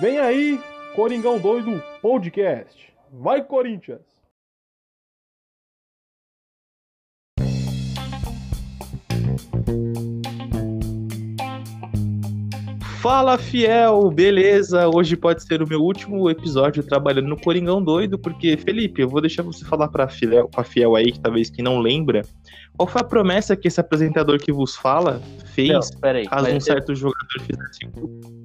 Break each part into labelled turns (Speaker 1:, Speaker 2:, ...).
Speaker 1: Vem aí, Coringão Doido Podcast. Vai, Corinthians!
Speaker 2: Fala fiel, beleza? Hoje pode ser o meu último episódio trabalhando no Coringão Doido, porque Felipe, eu vou deixar você falar para fiel, pra fiel aí, que talvez que não lembra, qual foi a promessa que esse apresentador que vos fala fez
Speaker 3: Não, peraí,
Speaker 2: caso um
Speaker 3: você-
Speaker 2: certo jogador fizesse um?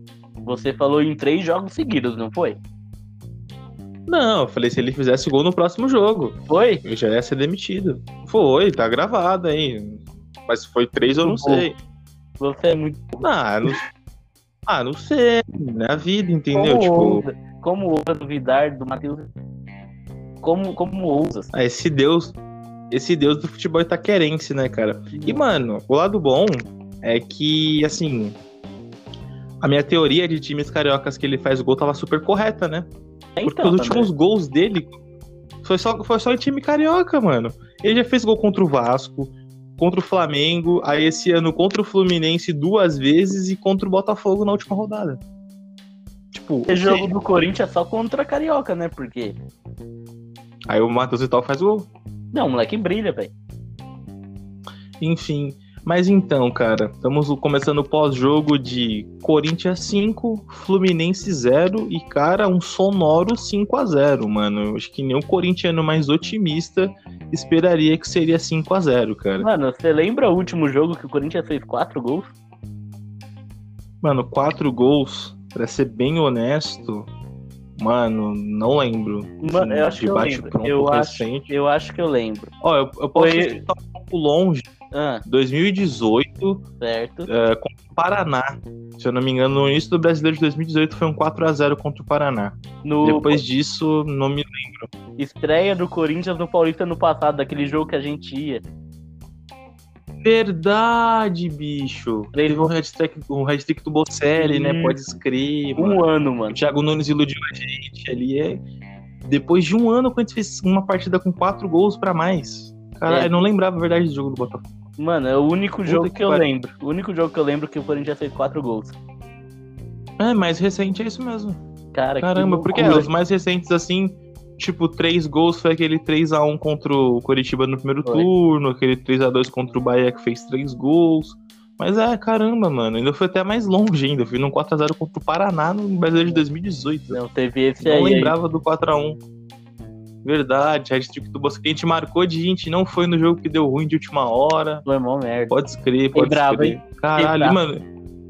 Speaker 3: Você falou em três jogos seguidos, não foi?
Speaker 2: Não, eu falei se ele fizesse gol no próximo jogo,
Speaker 3: Foi?
Speaker 2: eu já ia ser demitido. Foi, tá gravado aí. Mas foi três eu não sei.
Speaker 3: Você é muito.
Speaker 2: Ah, não, ah, não sei. É a vida, entendeu?
Speaker 3: Como
Speaker 2: tipo,
Speaker 3: ousa? Como ousa duvidar do Matheus? Como, como ousas?
Speaker 2: ah, esse Deus. Esse Deus do futebol itaquerense, né, cara? E, mano, o lado bom é que, assim. A minha teoria de times cariocas que ele faz gol tava super correta, né? Porque
Speaker 3: Então,
Speaker 2: os últimos gols dele foi só, foi só em time carioca, mano. Ele já fez gol contra o Vasco, contra o Flamengo, aí esse ano contra o Fluminense duas vezes e contra o Botafogo na última rodada. Tipo,
Speaker 3: Esse jogo do Corinthians é só contra a Carioca, né? Porque.
Speaker 2: aí o Matheus Vital faz gol.
Speaker 3: Não, o moleque brilha, velho.
Speaker 2: Enfim. Mas então, cara, estamos começando o pós-jogo de Corinthians 5, Fluminense 0 e, cara, um sonoro 5 a 0 mano. Eu acho que nem o corintiano mais otimista esperaria que seria 5 a 0 cara.
Speaker 3: Mano, você lembra o último jogo que o Corinthians fez quatro gols?
Speaker 2: Mano, quatro gols, pra ser bem honesto, mano, não lembro.
Speaker 3: Mano, eu acho que eu lembro. Eu acho, eu acho que eu lembro.
Speaker 2: Ó, eu, eu posso
Speaker 3: Foi-
Speaker 2: estar um pouco longe.
Speaker 3: Ah,
Speaker 2: 2018,
Speaker 3: certo.
Speaker 2: é, contra o Paraná. Se eu não me engano, no início do Brasileiro de 2018 foi um 4 a 0 contra o Paraná.
Speaker 3: No
Speaker 2: Depois disso, não me
Speaker 3: estreia do Corinthians no Paulista no passado, daquele jogo que a gente ia.
Speaker 2: Verdade, bicho. Teve um hat-trick um hat-trick do Bocelli, né?
Speaker 3: Sim.
Speaker 2: Pode escrever, mano.
Speaker 3: Um ano, mano.
Speaker 2: O Thiago Nunes iludiu a gente ali. É... Depois de um ano, o Corinthians fez uma partida com quatro gols pra mais. Cara,
Speaker 3: É.
Speaker 2: eu não lembrava a verdade do jogo do Botafogo.
Speaker 3: Mano, é o único
Speaker 2: Puta
Speaker 3: jogo
Speaker 2: que
Speaker 3: que eu
Speaker 2: pariu.
Speaker 3: lembro. O único jogo que eu lembro que o Corinthians fez quatro gols.
Speaker 2: É, mais recente é isso mesmo.
Speaker 3: Cara,
Speaker 2: Caramba,
Speaker 3: que
Speaker 2: porque é, os mais recentes, assim, tipo, três gols foi aquele 3x1 contra o Coritiba no primeiro
Speaker 3: Foi.
Speaker 2: turno, aquele 3x2 contra o Bahia que fez três gols. Mas é, caramba, mano, ainda foi até mais longe ainda. Eu fui num 4x0 contra o Paraná no Brasileiro de 2018.
Speaker 3: Não, teve esse
Speaker 2: Não
Speaker 3: aí.
Speaker 2: lembrava do 4x1. Verdade, do Bosque. A gente marcou de gente, não foi no jogo que deu ruim de última hora.
Speaker 3: Foi mó merda.
Speaker 2: Pode escrever, pode escrever. Caralho, mano.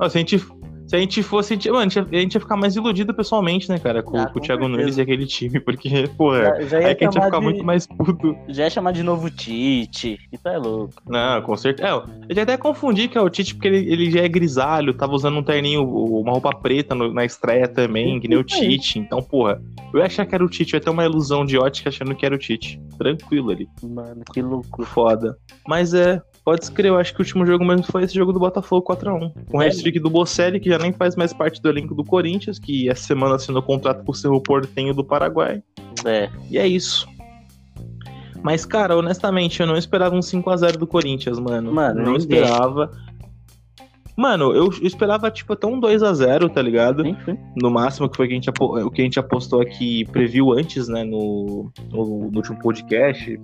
Speaker 2: Se a gente, se a gente fosse. Mano, a gente, ia, a gente ia ficar mais iludido pessoalmente, né, cara? Com,
Speaker 3: Ah,
Speaker 2: com o Thiago
Speaker 3: certeza.
Speaker 2: Nunes e aquele time, porque, porra.
Speaker 3: Já, já
Speaker 2: Aí que a gente ia ficar
Speaker 3: de,
Speaker 2: muito mais puto.
Speaker 3: já ia chamar de novo Tite. Isso é louco.
Speaker 2: Não, com certeza. É, eu já até confundi que é o Tite, porque ele, ele já é grisalho, tava usando um terninho, uma roupa preta no- na estreia também, que nem o. Tite. Então, porra, eu ia achar que era o Tite, eu ia ter uma ilusão de ótica achando que era o Tite. Tranquilo ali.
Speaker 3: Mano, que loucura.
Speaker 2: Foda. Mas é, pode escrever, eu acho que o último jogo mesmo foi esse jogo do Botafogo 4x1. Com o
Speaker 3: É,
Speaker 2: hat-trick do Bocelli, que já nem faz mais parte do elenco do Corinthians, que essa semana assinou contrato com o Cerro Portenho do Paraguai.
Speaker 3: É.
Speaker 2: E é isso. Mas, cara, honestamente, eu não esperava um 5x0 do Corinthians, mano.
Speaker 3: Mano,
Speaker 2: não
Speaker 3: ninguém.
Speaker 2: esperava. Mano, eu esperava, tipo, até um 2x0, tá ligado?
Speaker 3: Enfim.
Speaker 2: No máximo, que foi o que a gente, apo- o que a gente apostou aqui, previu antes, né, no, no, no último podcast,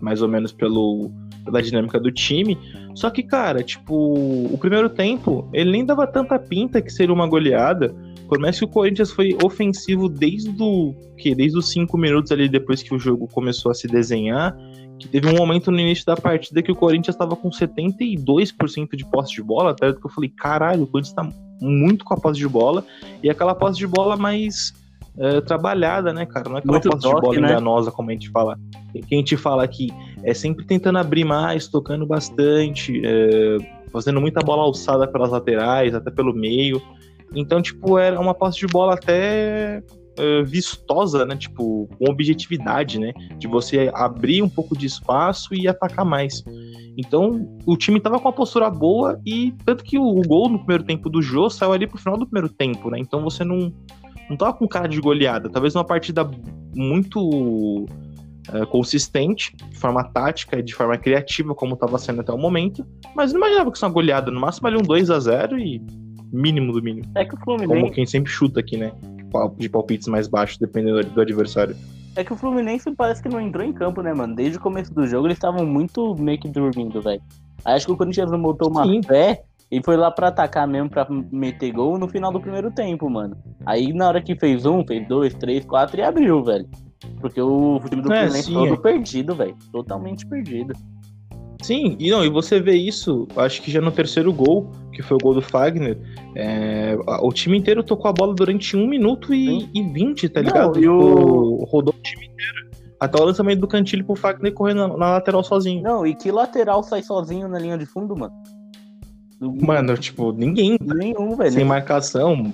Speaker 2: mais ou menos pelo, pela dinâmica do time. Só que, cara, tipo, o primeiro tempo, ele nem dava tanta pinta que seria uma goleada. Por mais que o Corinthians foi ofensivo desde o que desde os cinco minutos ali depois que o jogo começou a se desenhar, que teve um momento no início da partida que o Corinthians estava com 72% de posse de bola, até que eu falei, caralho, o Corinthians tá muito com a posse de bola, e aquela posse de bola mais é, trabalhada, né, cara? Não é aquela
Speaker 3: Muito
Speaker 2: posse de bola
Speaker 3: né?
Speaker 2: enganosa, como a gente fala. Que a gente fala aqui, é sempre tentando abrir mais, tocando bastante, é, fazendo muita bola alçada pelas laterais, até pelo meio. Então, tipo, era uma posse de bola até é, vistosa, né? Tipo, com objetividade, né? De você abrir um pouco de espaço e atacar mais. Então, o time tava com uma postura boa e tanto que o, o gol no primeiro tempo do Jô saiu ali pro final do primeiro tempo, né? Então você não, não tava com cara de goleada. Talvez uma partida muito é, consistente, de forma tática e de forma criativa, como tava sendo até o momento. Mas não imaginava que isso é uma goleada. No máximo ali um 2 a 0 e Mínimo do mínimo.
Speaker 3: É que o
Speaker 2: Como
Speaker 3: Fluminense,
Speaker 2: quem sempre chuta aqui, né? De palpites mais baixos, dependendo do adversário.
Speaker 3: é que o Fluminense parece que não entrou em campo, né, mano? Desde o começo do jogo eles estavam muito meio que dormindo, velho. Acho que o Corinthians não botou uma
Speaker 2: Sim.
Speaker 3: fé e foi lá pra atacar mesmo, pra meter gol no final do primeiro tempo, mano. Aí na hora que fez um, fez dois, três, quatro e abriu, velho. Porque o time do
Speaker 2: É, sim,
Speaker 3: todo
Speaker 2: é.
Speaker 3: perdido, velho. Totalmente perdido.
Speaker 2: Sim, e não, e você vê isso, acho que já no terceiro gol, que foi o gol do Fagner, é, o time inteiro tocou a bola durante 1 minuto e, e 20, tá
Speaker 3: Não,
Speaker 2: ligado?
Speaker 3: e o-
Speaker 2: Tipo, rodou o time inteiro. Até o lançamento do Cantilho pro Fagner correndo na, na lateral sozinho.
Speaker 3: Não, e que lateral sai sozinho na linha de fundo, mano? Do-
Speaker 2: Mano, tipo, ninguém,
Speaker 3: Nenhum, velho.
Speaker 2: sem marcação,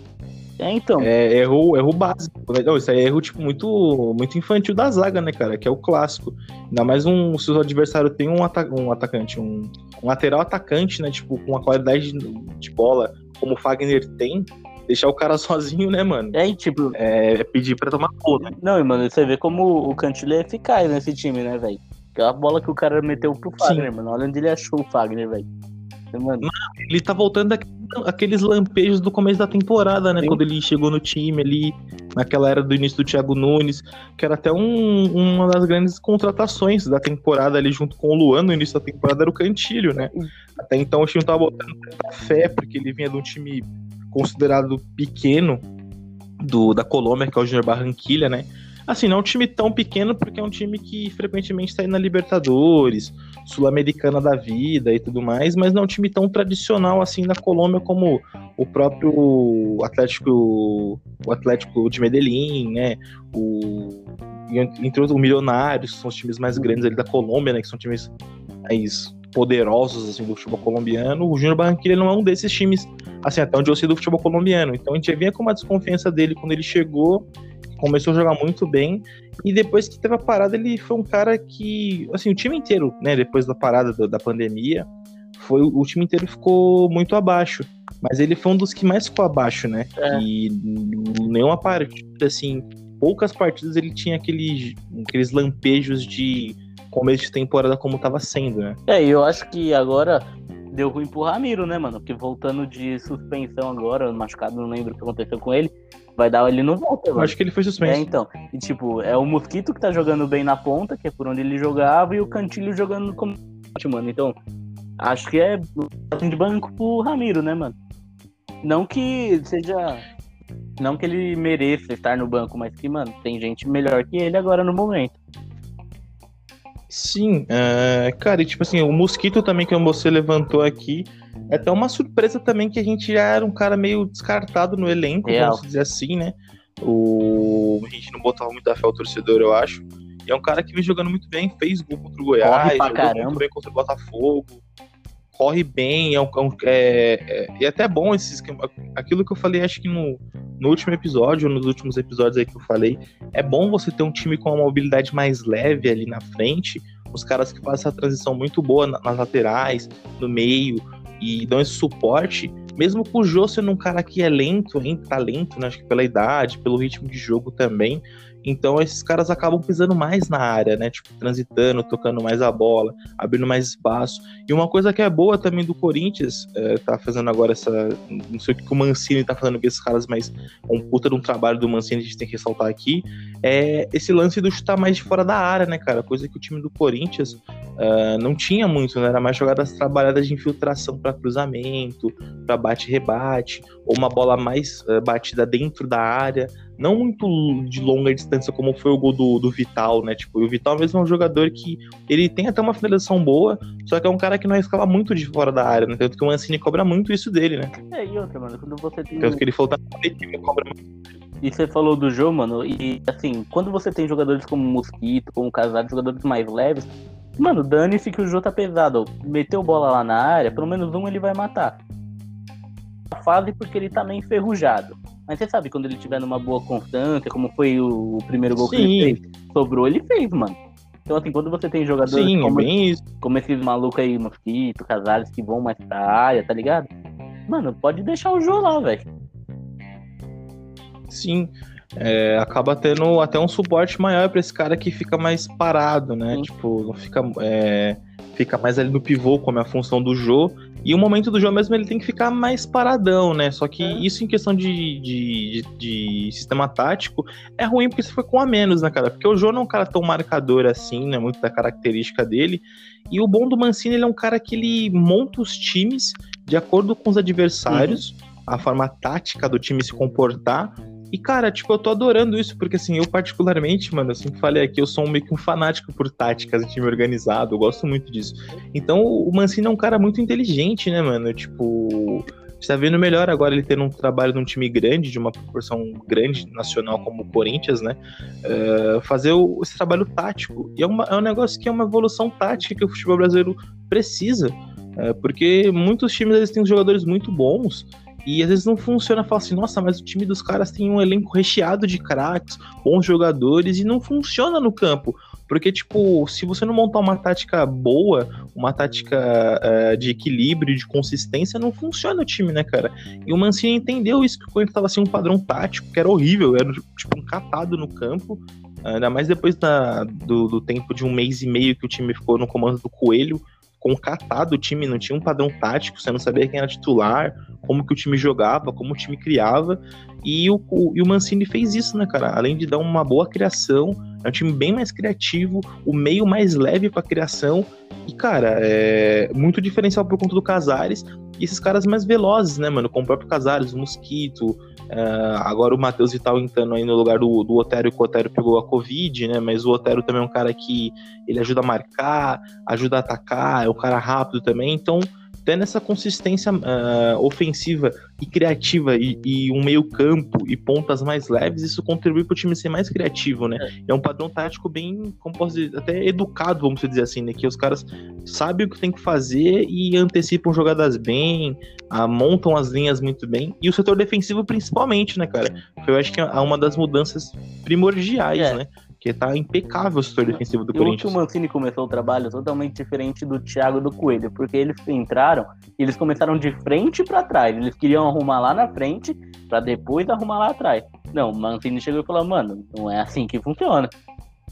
Speaker 3: É, então.
Speaker 2: é erro, erro básico. Não, isso aí é erro, tipo, muito, muito infantil da zaga, né, cara? Que é o clássico. Ainda mais um, se o adversário tem um, ata um atacante, um, um lateral atacante, né, tipo, com uma qualidade de, de bola como o Fagner tem, deixar o cara sozinho, né, mano?
Speaker 3: É, tipo,
Speaker 2: É, é pedir pra tomar gol, né?
Speaker 3: Não, e, mano, você vê como o Cantilho é eficaz nesse time, né, velho? Aquela bola que o cara meteu pro Fagner, mano. Olha onde ele achou o Fagner, velho. Mano,
Speaker 2: Ele tá voltando aqu- aqueles lampejos do começo da temporada, né?
Speaker 3: Sim.
Speaker 2: Quando ele chegou no time ali, naquela era do início do Thiago Nunes, que era até um- uma das grandes contratações da temporada ali, junto com o Luan, no início da temporada, era o Cantilho, né? Até então o time tava botando fé, porque ele vinha de um time considerado pequeno do, da Colômbia, que é o Junior Barranquilha, né? Assim, não é um time tão pequeno, porque é um time que frequentemente está na Libertadores, Sul-Americana da vida e tudo mais, mas não é um time tão tradicional assim na Colômbia como o próprio Atlético, o Atlético de Medellín, né? O entre outros, o Milionários, que são os times mais grandes ali da Colômbia, né? Que são times mais poderosos assim do futebol colombiano. O Júnior Barranquilla não é um desses times, assim, até onde eu sei do futebol colombiano. Então a gente vinha com uma desconfiança dele quando ele chegou, começou a jogar muito bem. E depois que teve a parada, ele foi um cara que, assim, o time inteiro, né, depois da parada da, da pandemia, foi o time inteiro ficou muito abaixo. Mas ele foi um dos que mais ficou abaixo, né?
Speaker 3: É.
Speaker 2: E nenhuma partida, assim, poucas partidas ele tinha aqueles, aqueles lampejos de começo de temporada como tava sendo, né?
Speaker 3: é, e eu acho que agora deu ruim pro Ramiro, né, mano? Porque voltando de suspensão agora, machucado, não lembro o que aconteceu com ele, vai dar ele não volta, mano.
Speaker 2: acho que ele foi
Speaker 3: É,
Speaker 2: suspenso.
Speaker 3: então. E tipo, é o Mosquito que tá jogando bem na ponta, que é por onde ele jogava, e o Cantilho jogando como mano. Então, acho que é de banco pro Ramiro, né, mano? Não que seja. Não que ele mereça estar no banco, mas que, mano, tem gente melhor que ele agora no momento.
Speaker 2: Sim, é, cara, e tipo assim, o Mosquito também que você levantou aqui, é até uma surpresa também que a gente já era um cara meio descartado no elenco,
Speaker 3: Real.
Speaker 2: vamos dizer assim, né? O, a gente não botava muita fé ao torcedor, eu acho. E é um cara que vem jogando muito bem, fez gol contra o Goiás, jogou
Speaker 3: caramba.
Speaker 2: muito bem contra o Botafogo, corre bem, é, um, é, é, é- é até bom esse esquema. Aquilo que eu falei, acho que no, no último episódio, ou nos últimos episódios aí que eu falei, é bom você ter um time com uma mobilidade mais leve ali na frente, os caras que fazem essa transição muito boa na- nas laterais, no meio, e dão esse suporte, mesmo com o Jô sendo um cara que é lento, ainda tá lento, né? Acho que pela idade, pelo ritmo de jogo também. Então esses caras acabam pisando mais na área, né? Tipo, transitando, tocando mais a bola, abrindo mais espaço. E uma coisa que é boa também do Corinthians, é, tá fazendo agora essa. Não sei o que o Mancini tá fazendo com esses caras, mas é um puta de um trabalho do Mancini, a gente tem que ressaltar aqui. É esse lance do chutar mais de fora da área, né, cara? Coisa que o time do Corinthians ah, não tinha muito, né? Era mais jogadas trabalhadas de infiltração para cruzamento, para bate-rebate, ou uma bola mais ah, batida dentro da área, não muito de longa distância, como foi o gol do, do Vital, né? Tipo, o Vital mesmo é um jogador que ele tem até uma finalização boa, só que é um cara que não arriscava muito de fora da área, né? Tanto que o Mancini cobra muito isso dele, né?
Speaker 3: É, e outra, mano, quando você tem.
Speaker 2: Tanto que ele falou que ele cobra muito.
Speaker 3: E você falou do jogo, mano, e assim, quando você tem jogadores como Mosquito, como Casado, jogadores mais leves, mano, dane-se que o jogo tá pesado. Meteu bola lá na área, pelo menos um ele vai matar. A fase porque ele tá meio enferrujado. Mas você sabe, quando ele tiver numa boa constância, como foi o, primeiro gol que
Speaker 2: Sim.
Speaker 3: ele fez, sobrou, ele fez, mano. Então, assim, quando você tem jogadores
Speaker 2: Sim, é
Speaker 3: como,
Speaker 2: bem isso.
Speaker 3: como esses malucos aí, Mosquito, Casares, que vão mais pra área, tá ligado? Mano, pode deixar o jogo lá, velho.
Speaker 2: Sim. É, acaba tendo até um suporte maior para esse cara que fica mais parado, né?
Speaker 3: Sim.
Speaker 2: Tipo, não fica, é, fica mais ali no pivô, como é a função do Jô. E o momento do jogo mesmo ele tem que ficar mais paradão, né? Só que
Speaker 3: É.
Speaker 2: isso em questão de, de, de, de sistema tático é ruim porque você foi com a menos, né, cara? Porque o Jô não é um cara tão marcador assim, né? Muito da característica dele. E o bom do Mancini, ele é um cara que ele monta os times de acordo com os adversários, a forma tática do time se comportar. E, cara, tipo, eu tô adorando isso, porque assim, eu particularmente, mano, eu sempre falei aqui, eu sou um, meio que um fanático por táticas de time organizado, eu gosto muito disso. Então, o Mancini é um cara muito inteligente, né, mano? Tipo, você tá vendo melhor agora ele tendo um trabalho num time grande, de uma proporção grande nacional como o Corinthians, né? É, fazer o- esse trabalho tático. E é, uma- é um negócio que é uma evolução tática que o futebol brasileiro precisa. É, porque muitos times eles têm jogadores muito bons e às vezes não funciona. Fala assim, nossa, mas o time dos caras tem um elenco recheado de craques, bons jogadores e não funciona no campo. Porque, tipo, se você não montar uma tática boa, uma tática eh, de equilíbrio, de consistência, não funciona o time, né, cara? E o Mancini entendeu isso, que o Corinthians tava sem um padrão tático, que era horrível, era tipo um catado no campo. Ainda mais depois da, do, do tempo de um mês e meio que o time ficou no comando do Coelho, com o catado o time, não tinha um padrão tático, você não sabia quem era titular, como que o time jogava, como o time criava. E o, o, e o Mancini fez isso, né, cara? Além de dar uma boa criação, é um time bem mais criativo, o meio mais leve pra criação. E, cara, é muito diferencial por conta do Casares. E esses caras mais velozes, né, mano? Como o próprio Casares, o Mosquito. é, agora o Matheus Vital entrando aí no lugar do, do Otério, que o Otério pegou a Covid, né? Mas o Otério também é um cara que ele ajuda a marcar, ajuda a atacar, é um cara rápido também. Então, tendo essa consistência ah, ofensiva e criativa e, e um meio campo e pontas mais leves, isso contribui para o time ser mais criativo, né? É. um padrão tático bem, como posso dizer, até educado, vamos dizer assim, né? Que os caras sabem o que tem que fazer e antecipam jogadas bem, ah, montam as linhas muito bem. E o setor defensivo principalmente, né, cara? Eu acho que é uma das mudanças primordiais,
Speaker 3: É.
Speaker 2: né? Porque tá impecável o setor defensivo do
Speaker 3: que
Speaker 2: Corinthians.
Speaker 3: o Mancini começou o trabalho totalmente diferente do Thiago e do Coelho, porque eles entraram e eles começaram de frente pra trás. Eles queriam arrumar lá na frente pra depois arrumar lá atrás. Não, o Mancini chegou e falou: mano, não é assim que funciona.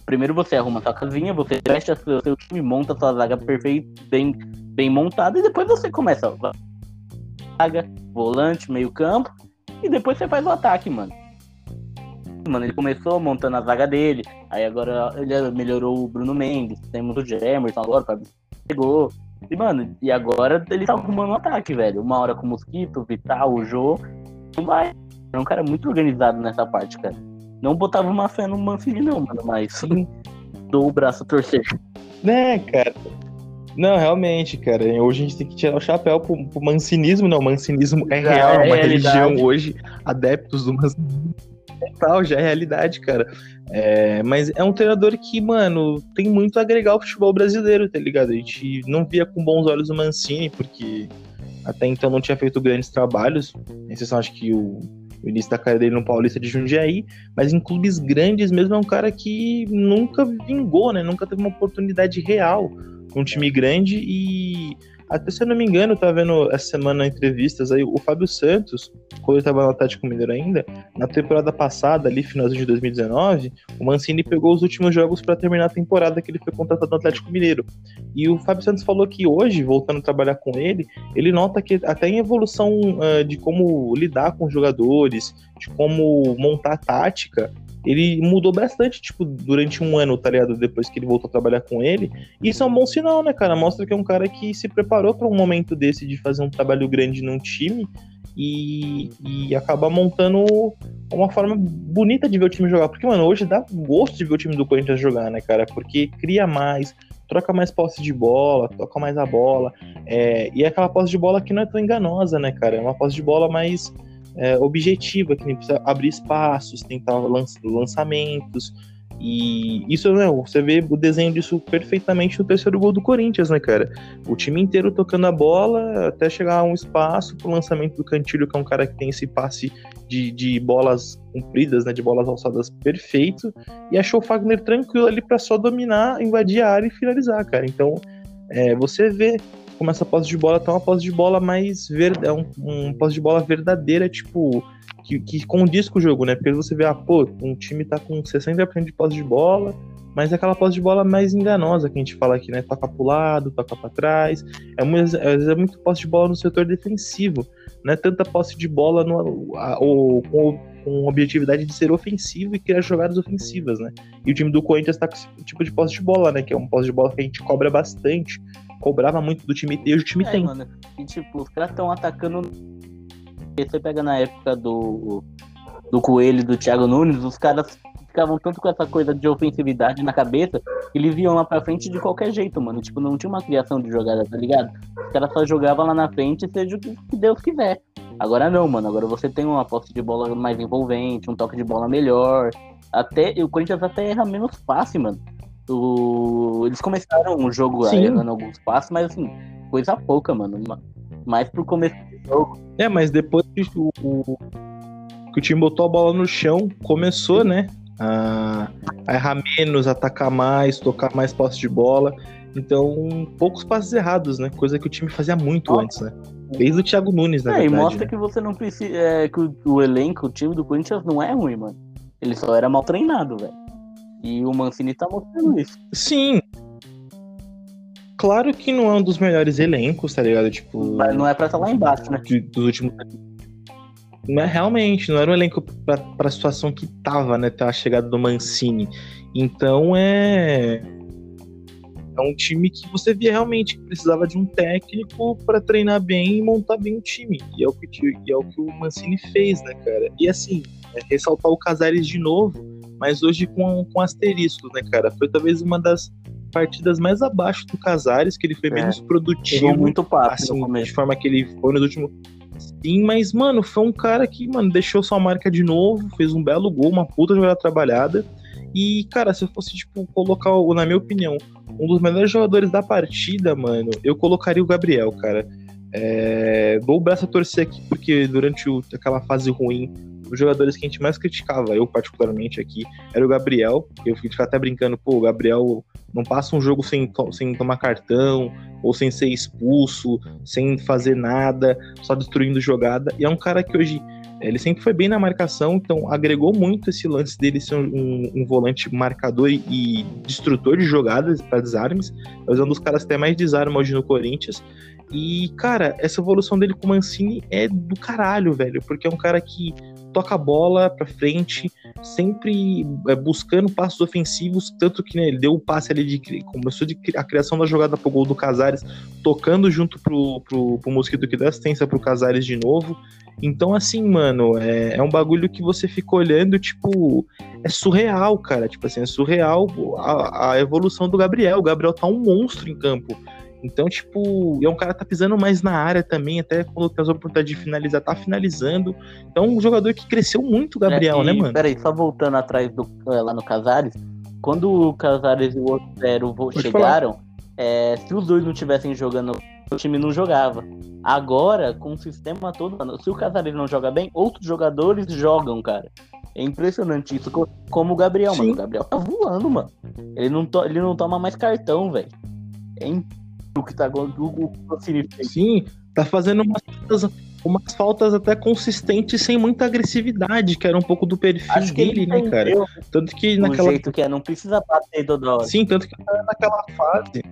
Speaker 3: Primeiro você arruma sua casinha, você veste o seu, seu time, monta sua zaga perfeita, bem, bem montada, e depois você começa. Zaga, volante, meio campo, e depois você faz o ataque, mano. Mano, ele começou montando a zaga dele, aí agora ele melhorou o Bruno Mendes, temos o Gemerson agora, o Fábio chegou. E, mano, e agora ele tá arrumando um ataque, velho. Uma hora com o Mosquito, o Vital, o Jô. Não vai. É um cara muito organizado nessa parte, cara. Não botava uma fé no Mancini, não, mano, mas dou o braço a torcer.
Speaker 2: Né, cara? Não, realmente, cara. Hoje a gente tem que tirar o chapéu pro, pro mancinismo, não. O mancinismo é
Speaker 3: Já
Speaker 2: real, é
Speaker 3: é
Speaker 2: uma
Speaker 3: realidade.
Speaker 2: religião hoje. Adeptos do mancinismo. É tal, já é realidade, cara. É, mas é um treinador que, mano, tem muito a agregar ao futebol brasileiro, tá ligado? A gente não via com bons olhos o Mancini, porque até então não tinha feito grandes trabalhos. Exceção, acho que o, o início da carreira dele no Paulista de Jundiaí, mas em clubes grandes mesmo é um cara que nunca vingou, né? Nunca teve uma oportunidade real com um time grande e até se eu não me engano, eu tava vendo essa semana entrevistas aí, o Fábio Santos, quando ele tava no Atlético Mineiro ainda, na temporada passada, ali, finalzinho de 2019, o Mancini pegou os últimos jogos para terminar a temporada que ele foi contratado no Atlético Mineiro. E o Fábio Santos falou que hoje, voltando a trabalhar com ele, ele nota que até em evolução ah, de como lidar com os jogadores, de como montar tática, ele mudou bastante, tipo, durante um ano, tá ligado? Depois que ele voltou a trabalhar com ele. Isso é um bom sinal, né, cara? Mostra que é um cara que se preparou para um momento desse de fazer um trabalho grande num time e, e acabar montando uma forma bonita de ver o time jogar. Porque, mano, hoje dá gosto de ver o time do Corinthians jogar, né, cara? Porque cria mais, troca mais posse de bola, toca mais a bola. É, e é aquela posse de bola que não é tão enganosa, né, cara? É uma posse de bola mais é, objetiva, que nem precisa abrir espaços, tentar lan lançamentos. E isso, né, você vê o desenho disso perfeitamente no terceiro gol do Corinthians, né, cara? O time inteiro tocando a bola até chegar a um espaço pro lançamento do Cantilho, que é um cara que tem esse passe de, de bolas compridas, né, de bolas alçadas perfeito, e achou o Fagner tranquilo ali para só dominar, invadir a área e finalizar, cara. Então, é, você vê como essa posse de bola tá uma posse de bola mais verde, é um, um posse de bola verdadeira, tipo, que, que condiz com o jogo, né? Porque você vê, ah, pô, um time tá com 60% de posse de bola, mas é aquela posse de bola mais enganosa que a gente fala aqui, né? Toca pro lado, toca para trás. É, muito, é muito posse de bola no setor defensivo, não é tanta posse de bola no, a, com, com objetividade de ser ofensivo e criar jogadas ofensivas, né? E o time do Corinthians tá com esse tipo de posse de bola, né? Que é um posse de bola que a gente cobra bastante, cobrava muito do time e hoje o time
Speaker 3: É,
Speaker 2: tem.
Speaker 3: mano. E tipo, os caras estão atacando. Você pega na época do. Do Coelho e do Thiago Nunes, os caras ficavam tanto com essa coisa de ofensividade na cabeça que eles iam lá pra frente de qualquer jeito, mano. Tipo, não tinha uma criação de jogada, tá ligado? Os caras só jogavam lá na frente, seja o que que Deus quiser. Agora não, mano. Agora você tem uma posse de bola mais envolvente, um toque de bola melhor. Até o Corinthians até erra menos passe, mano. O- Eles começaram o jogo
Speaker 2: Sim.
Speaker 3: errando alguns passes, mas assim, coisa pouca, mano. Ma- Mais pro começo do jogo.
Speaker 2: É, mas depois que o, que o time botou a bola no chão, começou, né? A, a errar menos, atacar mais, tocar mais posse de bola. Então, poucos passes errados, né? Coisa que o time fazia muito
Speaker 3: Nossa.
Speaker 2: antes, né? Desde o Thiago Nunes, na
Speaker 3: É, e
Speaker 2: verdade.
Speaker 3: mostra
Speaker 2: né?
Speaker 3: que você não precisa. É, que o, o elenco, o time do Corinthians não é ruim, mano. Ele só era mal treinado, velho. E o Mancini tá mostrando isso.
Speaker 2: Sim. Claro que não é um dos melhores elencos, tá ligado? Tipo,
Speaker 3: Mas não é pra estar lá embaixo, né?
Speaker 2: dos últimos. Não é realmente, não era um elenco pra, pra situação que tava, né? Tá a chegada do Mancini. Então é. É um time que você via realmente que precisava de um técnico pra treinar bem e montar bem o time. E é o que, e é o, que o Mancini fez, né, cara? E assim, é ressaltar o Casares de novo, mas hoje com, com asteriscos, né, cara? Foi talvez uma das partidas mais abaixo do Casares, que ele foi
Speaker 3: É.
Speaker 2: menos produtivo
Speaker 3: muito passe
Speaker 2: assim, de forma que ele foi nos últimos. Sim, mas, mano, foi um cara que, mano, deixou sua marca de novo, fez um belo gol, uma puta jogada trabalhada. E, cara, se eu fosse, tipo, colocar, na minha opinião, um dos melhores jogadores da partida, mano, eu colocaria o Gabriel, cara. É... Dou o braço a torcer aqui, porque durante o- aquela fase ruim, os jogadores que a gente mais criticava, eu particularmente aqui, era o Gabriel. Eu fico até brincando, pô, o Gabriel não passa um jogo sem, sem tomar cartão, ou sem ser expulso, sem fazer nada, só destruindo jogada. E é um cara que hoje ele sempre foi bem na marcação, então agregou muito esse lance dele ser um, um volante marcador e, destrutor de jogadas para desarmes. É um dos caras que até mais desarma hoje no Corinthians. E, cara, essa evolução dele com o Mancini é do caralho, velho, porque é um cara que toca a bola pra frente, sempre é, buscando passos ofensivos, tanto que né, ele deu o passe ali de começou de a criação da jogada pro gol do Casares, tocando junto pro, pro, pro Mosquito que deu assistência pro Casares de novo. Então, assim, mano, é, é um bagulho que você fica olhando, tipo, é surreal, cara. Tipo assim, é surreal a, a evolução do Gabriel. O Gabriel tá um monstro em campo. Então, tipo, é um cara que tá pisando mais na área também, até quando tem as oportunidades de finalizar, tá finalizando. Então, um jogador que cresceu muito, o Gabriel,
Speaker 3: É,
Speaker 2: né,
Speaker 3: e,
Speaker 2: mano?
Speaker 3: Peraí, só voltando atrás do, é, lá no Casares, quando o Casares e o Otero
Speaker 2: Pode
Speaker 3: chegaram, é, se os dois não estivessem jogando, o time não jogava. Agora, com o sistema todo, mano, se o Casares não joga bem, outros jogadores jogam, cara. É impressionante isso. co- Como o Gabriel,
Speaker 2: Sim.
Speaker 3: mano. O Gabriel tá voando, mano. Ele não, to- ele não toma mais cartão, velho. É incrível o que tá o, o, o Mancini fez.
Speaker 2: Sim, tá fazendo umas faltas, umas faltas até consistentes sem muita agressividade, que era um pouco do perfil
Speaker 3: Acho
Speaker 2: dele,
Speaker 3: ele
Speaker 2: né, cara? Tanto que naquela
Speaker 3: jeito que é, não precisa bater toda hora.
Speaker 2: Sim, tanto que naquela fase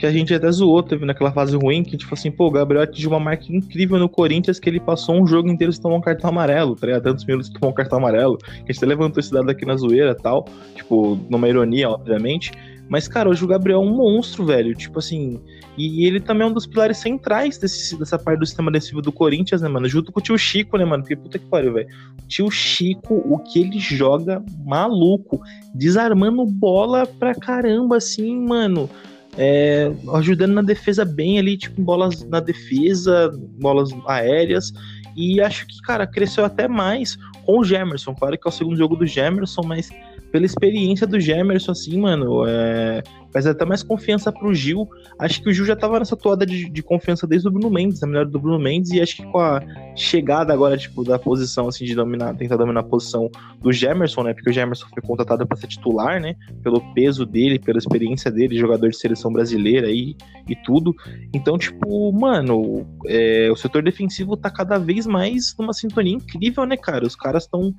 Speaker 2: que a gente até zoou, teve naquela fase ruim, que tipo assim, pô, o Gabriel atingiu uma marca incrível no Corinthians que ele passou um jogo inteiro sem tomar um cartão amarelo, tá ligado? Tantos minutos tomar um cartão amarelo, que a gente até levantou esse dado aqui na zoeira e tal, tipo, numa ironia, obviamente. Mas, cara, hoje o Gabriel é um monstro, velho. Tipo assim. E ele também é um dos pilares centrais desse, dessa parte do sistema defensivo do Corinthians, né, mano? Junto com o tio Chico, né, mano? Porque puta que pariu, velho. Tio Chico, o que ele joga maluco. Desarmando bola pra caramba, assim, mano. É, ajudando na defesa bem ali, tipo, bolas na defesa, bolas aéreas. E acho que, cara, cresceu até mais com o Gemerson. Claro que é o segundo jogo do Gemerson, mas pela experiência do Gemerson, assim, mano, é, faz até mais confiança pro Gil. Acho que o Gil já tava nessa toada de, de confiança desde o Bruno Mendes, na melhor do Bruno Mendes, e acho que com a chegada agora, tipo, da posição, assim, de dominar, tentar dominar a posição do Gemerson, né? Porque o Gemerson foi contratado para ser titular, né? Pelo peso dele, pela experiência dele, jogador de seleção brasileira e, e tudo. Então, tipo, mano, é, o setor defensivo tá cada vez mais numa sintonia incrível, né, cara? Os caras estão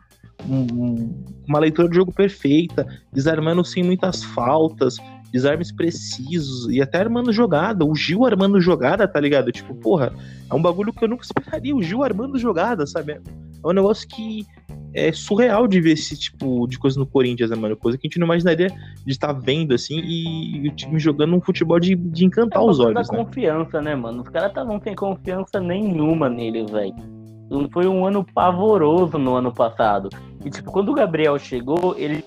Speaker 2: uma leitura de jogo perfeita, desarmando sem muitas faltas, desarmes precisos e até armando jogada. O Gil armando jogada, tá ligado? Tipo, porra, é um bagulho que eu nunca esperaria. O Gil armando jogada, sabe? É um negócio que é surreal de ver esse tipo de coisa no Corinthians, né, mano? Coisa que a gente não imaginaria de estar vendo, assim, e o time jogando um futebol de, de encantar é os olhos.
Speaker 3: Da né? confiança, né, mano? Os caras estavam sem confiança nenhuma nele, velho. Foi um ano pavoroso no ano passado. E, tipo, quando o Gabriel chegou, ele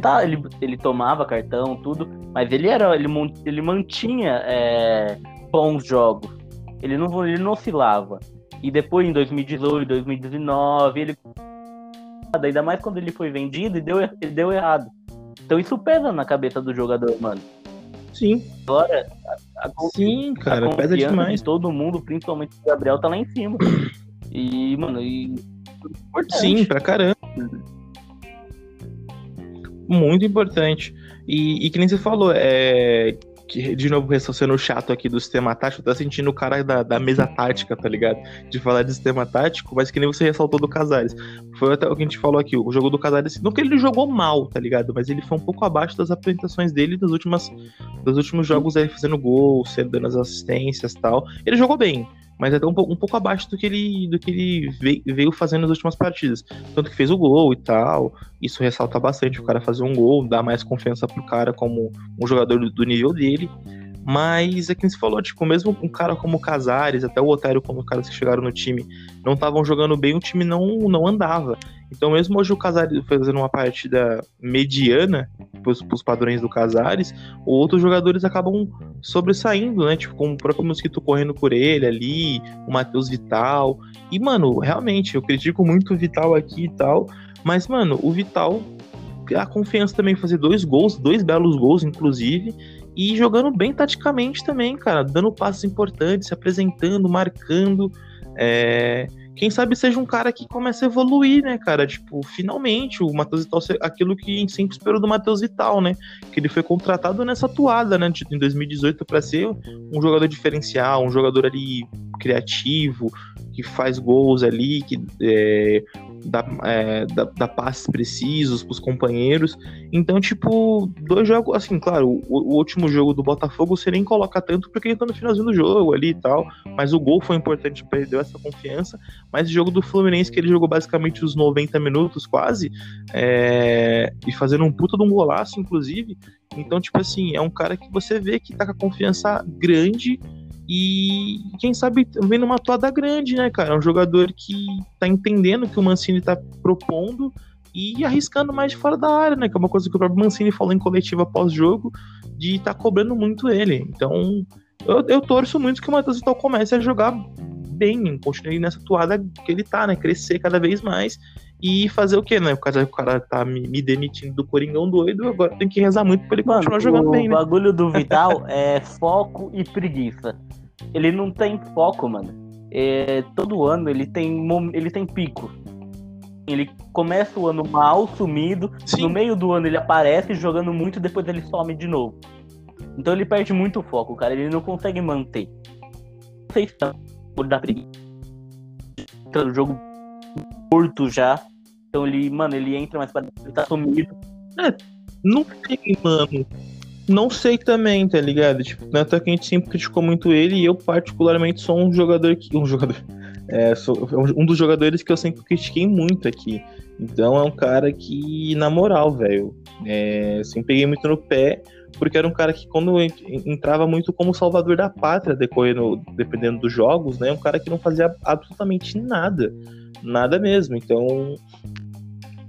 Speaker 3: tá, ele, ele tomava cartão, tudo, mas ele era, ele, ele mantinha é, bons jogos. Ele não, ele não oscilava. E depois, em 2018, 2019, ele. Ainda mais quando ele foi vendido e deu, ele deu errado. Então isso pesa na cabeça do jogador, mano.
Speaker 2: Sim.
Speaker 3: Agora, a, a
Speaker 2: Sim, cara, pesa demais.
Speaker 3: todo mundo, principalmente o Gabriel, tá lá em cima. E, mano, e.
Speaker 2: Sim, pra caramba muito importante. E, e que nem você falou, é, que, de novo, sendo chato aqui do sistema tático, tá sentindo o cara da, da mesa tática, tá ligado? De falar de sistema tático, mas que nem você ressaltou do Casares. Foi até o que a gente falou aqui, o jogo do Casares, não que ele jogou mal, tá ligado? Mas ele foi um pouco abaixo das apresentações dele das últimas, dos últimos jogos aí, fazendo gol, dando as assistências e tal. Ele jogou bem, mas até um, um pouco abaixo do que ele, do que ele veio, veio, fazendo nas últimas partidas. Tanto que fez o gol e tal. Isso ressalta bastante o cara fazer um gol, dá mais confiança pro cara como um jogador do, do nível dele. Mas é que se falou, tipo, mesmo um cara como o Casares, até o Otário, como caras que chegaram no time, não estavam jogando bem, o time não, não andava. Então, mesmo hoje o Casares fazendo uma partida mediana pros, pros padrões do Casares, outros jogadores acabam sobressaindo, né? Tipo, como o próprio Mosquito correndo por ele ali, o Matheus Vital. E, mano, realmente, eu critico muito o Vital aqui e tal, mas, mano, o Vital a confiança também fazer dois gols, dois belos gols, inclusive, e jogando bem taticamente também, cara, dando passos importantes, se apresentando, marcando. É... Quem sabe seja um cara que comece a evoluir, né, cara? Tipo, finalmente, o Matheus Vital, aquilo que a gente sempre esperou do Matheus Vital, né? Que ele foi contratado nessa toada, né, em 2018 para ser um jogador diferencial, um jogador ali criativo, que faz gols ali, que é, dá, é, dá, dá passes precisos pros companheiros. Então, tipo, dois jogos, assim, claro, o, o, último jogo do Botafogo você nem coloca tanto porque ele tá no finalzinho do jogo ali e tal, mas o gol foi importante, perdeu essa confiança. Mas o jogo do Fluminense, que ele jogou basicamente os 90 minutos quase, é, e fazendo um puta de um golaço, inclusive. Então, tipo assim, é um cara que você vê que tá com a confiança grande e quem sabe vendo uma toada grande, né, cara? Um jogador que tá entendendo o que o Mancini tá propondo e arriscando mais de fora da área, né? Que é uma coisa que o próprio Mancini falou em coletiva pós-jogo, de estar tá cobrando muito ele. Então, eu, eu torço muito que o Matheus Vital comece a jogar bem, continue nessa toada que ele tá, né? Crescer cada vez mais e fazer o quê, né? Causa que o cara tá me, me demitindo do Coringão doido, agora tem que rezar muito pra ele Mano, continuar jogando bem,
Speaker 3: né? O bagulho do Vital é foco e preguiça. Ele não tem foco, mano. É, todo ano ele tem, ele tem pico. Ele começa o ano mal, sumido. Sim. No meio do ano ele aparece jogando muito, depois ele some de novo. Então ele perde muito foco, cara. Ele não consegue manter. Não sei dar preguiça. O jogo curto já. Então ele, mano, ele entra, mas ele tá sumido.
Speaker 2: É, não sei, mano. Não sei também, tá ligado? Tipo, é que a gente sempre criticou muito ele e eu, particularmente, sou um jogador que. Um jogador. É, sou um dos jogadores que eu sempre critiquei muito aqui. Então é um cara que, na moral, velho, é, sempre peguei muito no pé, porque era um cara que, quando entrava muito como salvador da pátria, decorrendo, dependendo dos jogos, né? Um cara que não fazia absolutamente nada. Nada mesmo. Então,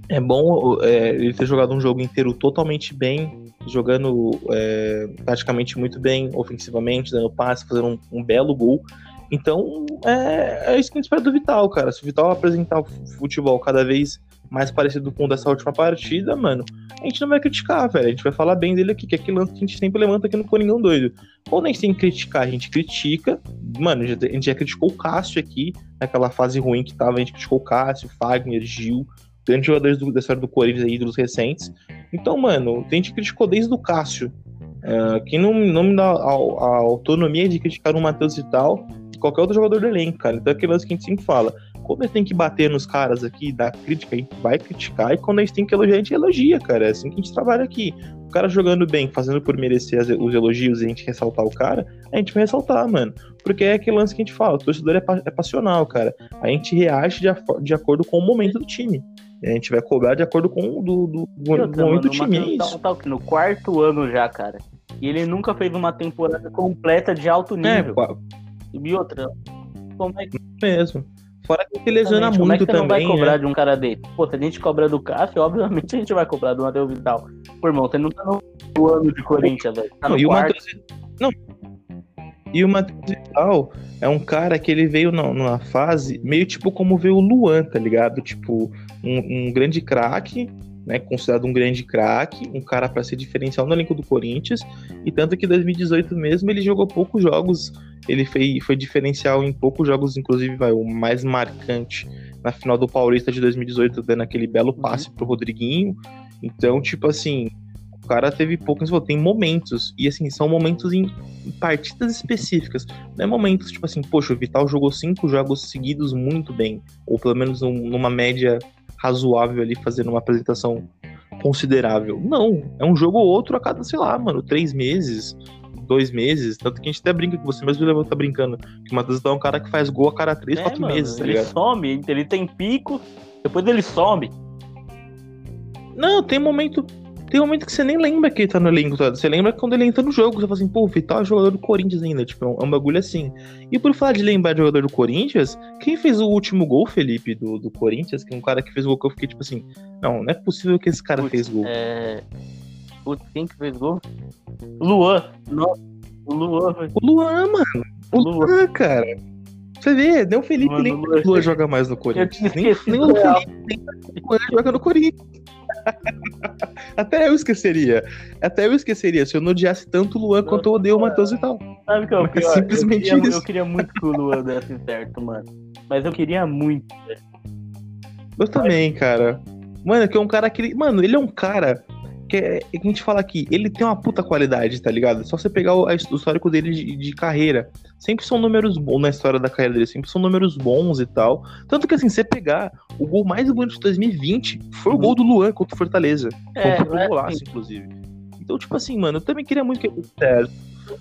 Speaker 2: é bom é, ele ter jogado um jogo inteiro totalmente bem, jogando é, praticamente muito bem ofensivamente, dando passe, fazendo um, um belo gol. Então, é, é, isso que a gente espera do Vital, cara. Se o Vital apresentar o futebol cada vez mais parecido com o dessa última partida, mano, a gente não vai criticar, velho. A gente vai falar bem dele aqui, que é aquele lance que a gente sempre levanta aqui no Coringão Doido. Quando a gente tem que criticar, a gente critica. Mano, a gente já criticou o Cássio aqui, naquela fase ruim que tava, a gente criticou o Cássio, Fagner, Gil, grandes jogadores do, da história do Corinthians aí, ídolos recentes. Então, mano, a gente criticou desde o Cássio. Uh, que não, não me dá a, a, autonomia de criticar o Matheus e tal, qualquer outro jogador do elenco, cara. Então é aquele lance que a gente sempre fala. Quando gente tem que bater nos caras aqui, dar crítica, a gente vai criticar, e quando gente tem que elogiar, a gente elogia, cara. É assim que a gente trabalha aqui. O cara jogando bem, fazendo por merecer os elogios e a gente ressaltar o cara, a gente vai ressaltar, mano. Porque é aquele lance que a gente fala, o torcedor é, é passional, cara. A gente reage de, de acordo com o momento do time. A gente vai cobrar de acordo com o do, do, do
Speaker 3: outra,
Speaker 2: momento do
Speaker 3: time.
Speaker 2: É
Speaker 3: isso. Tá, tá, no quarto ano já, cara. E ele nunca fez uma temporada completa de alto é, nível. É, e outra, como é que.
Speaker 2: Mesmo. Fora que ele lesiona muito
Speaker 3: como é que
Speaker 2: você também.
Speaker 3: não vai cobrar
Speaker 2: né?
Speaker 3: de um cara dele? Pô, se a gente cobra do Cássio, obviamente a gente vai cobrar do Matheus Vital. Pô, irmão, você não tá no ano de Corinthians, velho. Tá
Speaker 2: não,
Speaker 3: quarto.
Speaker 2: E o Matheus... Não. E o Matheus Vital é um cara que ele veio numa fase meio tipo como veio o Luan, tá ligado? Tipo, um, um grande craque, né, considerado um grande craque, um cara para ser diferencial no elenco do Corinthians, e tanto que em 2018 mesmo ele jogou poucos jogos, ele foi, foi diferencial em poucos jogos, inclusive vai, o mais marcante na final do Paulista de 2018, dando aquele belo uhum. passe uhum. pro Rodriguinho. Então, tipo assim, o cara teve poucos, tem momentos, e assim, são momentos em, em partidas específicas, não é momentos tipo assim, poxa, o Vital jogou cinco jogos seguidos muito bem, ou pelo menos um, numa média razoável ali fazendo uma apresentação considerável. Não, é um jogo ou outro a cada, sei lá, mano, três meses, dois meses. Tanto que a gente até brinca, que você mesmo tá brincando, que o Matheus é um cara que faz gol a cada três, é, quatro mano, meses, tá
Speaker 3: ele
Speaker 2: ligado?
Speaker 3: some, ele tem pico, depois ele some.
Speaker 2: Não, tem momento. Tem um momento que você nem lembra que ele tá no elenco, tá? Você lembra quando ele entra no jogo, você fala assim, pô, o Vital é jogador do Corinthians ainda, tipo, é um, é um, bagulho assim. E por falar de lembrar de jogador do Corinthians, quem fez o último gol, Felipe, do, do Corinthians, que é um cara que fez o gol que eu fiquei tipo assim, não, não é possível que esse cara Putz, fez gol.
Speaker 3: É... Putz, quem que fez gol? Luan. Nossa, o Luan.
Speaker 2: O Luan, mano. O Luan, Luan cara. Você vê, nem o Felipe Mano, nem o Luan joga mais no Corinthians. Nem, nem o Felipe nem o Luan joga no Corinthians. Até eu esqueceria. Até eu esqueceria se eu não odiasse tanto o Luan quanto eu odeio o Matheus e tal.
Speaker 3: Sabe que é o pior?
Speaker 2: Simplesmente
Speaker 3: eu queria,
Speaker 2: isso.
Speaker 3: Eu queria muito que o Luan desse certo, mano. Mas eu queria muito.
Speaker 2: Eu também, cara. Mano, que é um cara que. Mano, ele é um cara que, é, que a gente fala aqui. Ele tem uma puta qualidade, tá ligado? Só você pegar o, o histórico dele de, de carreira sempre são números bons na história da carreira dele, sempre são números bons e tal. Tanto que assim, você pegar o gol mais bonito de 2020 foi o gol do Luan contra o Fortaleza.
Speaker 3: É,
Speaker 2: foi um
Speaker 3: é
Speaker 2: golaço, assim. inclusive. Então, tipo assim, mano, eu também queria muito que ele certo.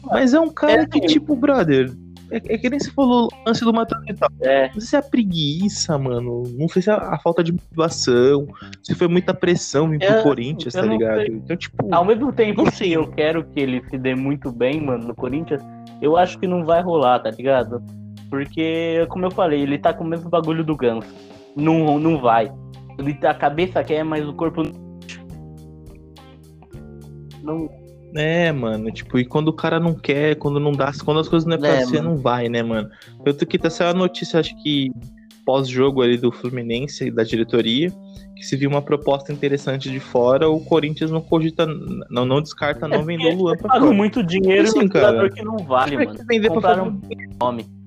Speaker 2: Mas é um cara é, que, tipo, brother, é, é, que nem se falou antes do Matheus e tal.
Speaker 3: É.
Speaker 2: Não sei se é a preguiça, mano. Não sei se é a, falta de motivação. Se foi muita pressão vir pro Corinthians, tá ligado?
Speaker 3: Sei.
Speaker 2: Então, tipo.
Speaker 3: Ao mesmo tempo que eu quero que ele se dê muito bem, mano, no Corinthians, eu acho que não vai rolar, tá ligado? Porque, como eu falei, ele tá com o mesmo bagulho do Ganso. Não, não vai. Ele, a cabeça quer, mas o corpo não.
Speaker 2: É, mano, tipo, e quando o cara não quer, quando não dá, quando as coisas não é pra é, ser, mano. não vai, né, mano? Eu tô aqui, tá saindo a notícia, acho que pós-jogo ali do Fluminense e da diretoria, que se viu uma proposta interessante de fora, o Corinthians não cogita, não, não descarta não é vender o Luan pra
Speaker 3: fora. muito dinheiro assim, no cara, que não vale,
Speaker 2: é
Speaker 3: mano.
Speaker 2: Que vender
Speaker 3: Compraram
Speaker 2: pra fazer...
Speaker 3: nome.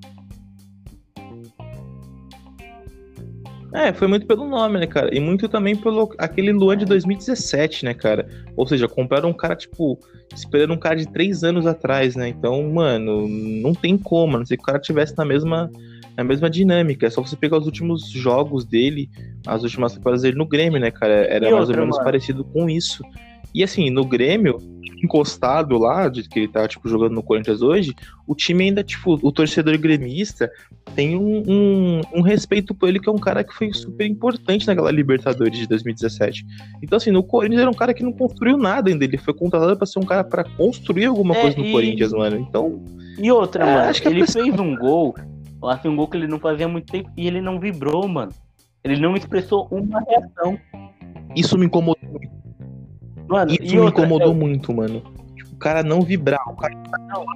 Speaker 2: É, foi muito pelo nome, né, cara? E muito também pelo aquele Luan de 2017, né, cara? Ou seja, compraram um cara, tipo, esperando um cara de três anos atrás, né? Então, mano, não tem como, não ser que o cara tivesse na mesma a mesma dinâmica. É só você pegar os últimos jogos dele, as últimas temporadas dele no Grêmio, né, cara? Era mais ou menos mano? parecido com isso. E assim, no Grêmio, encostado lá, de que ele tá, tipo, jogando no Corinthians hoje, o time ainda, tipo, o torcedor gremista tem um, um, um, respeito por ele, que é um cara que foi super importante naquela Libertadores de 2017. Então, assim, no Corinthians era um cara que não construiu nada ainda, ele foi contratado para ser um cara para construir alguma é, coisa no e... Corinthians, mano. Então.
Speaker 3: E outra, é, mano, acho que ele fez um gol Assim, um gol que ele não fazia muito tempo e ele não vibrou, mano. Ele não expressou uma reação.
Speaker 2: Isso me incomodou muito. Mano, Isso me incomodou eu... muito, mano. o cara não vibrar. O cara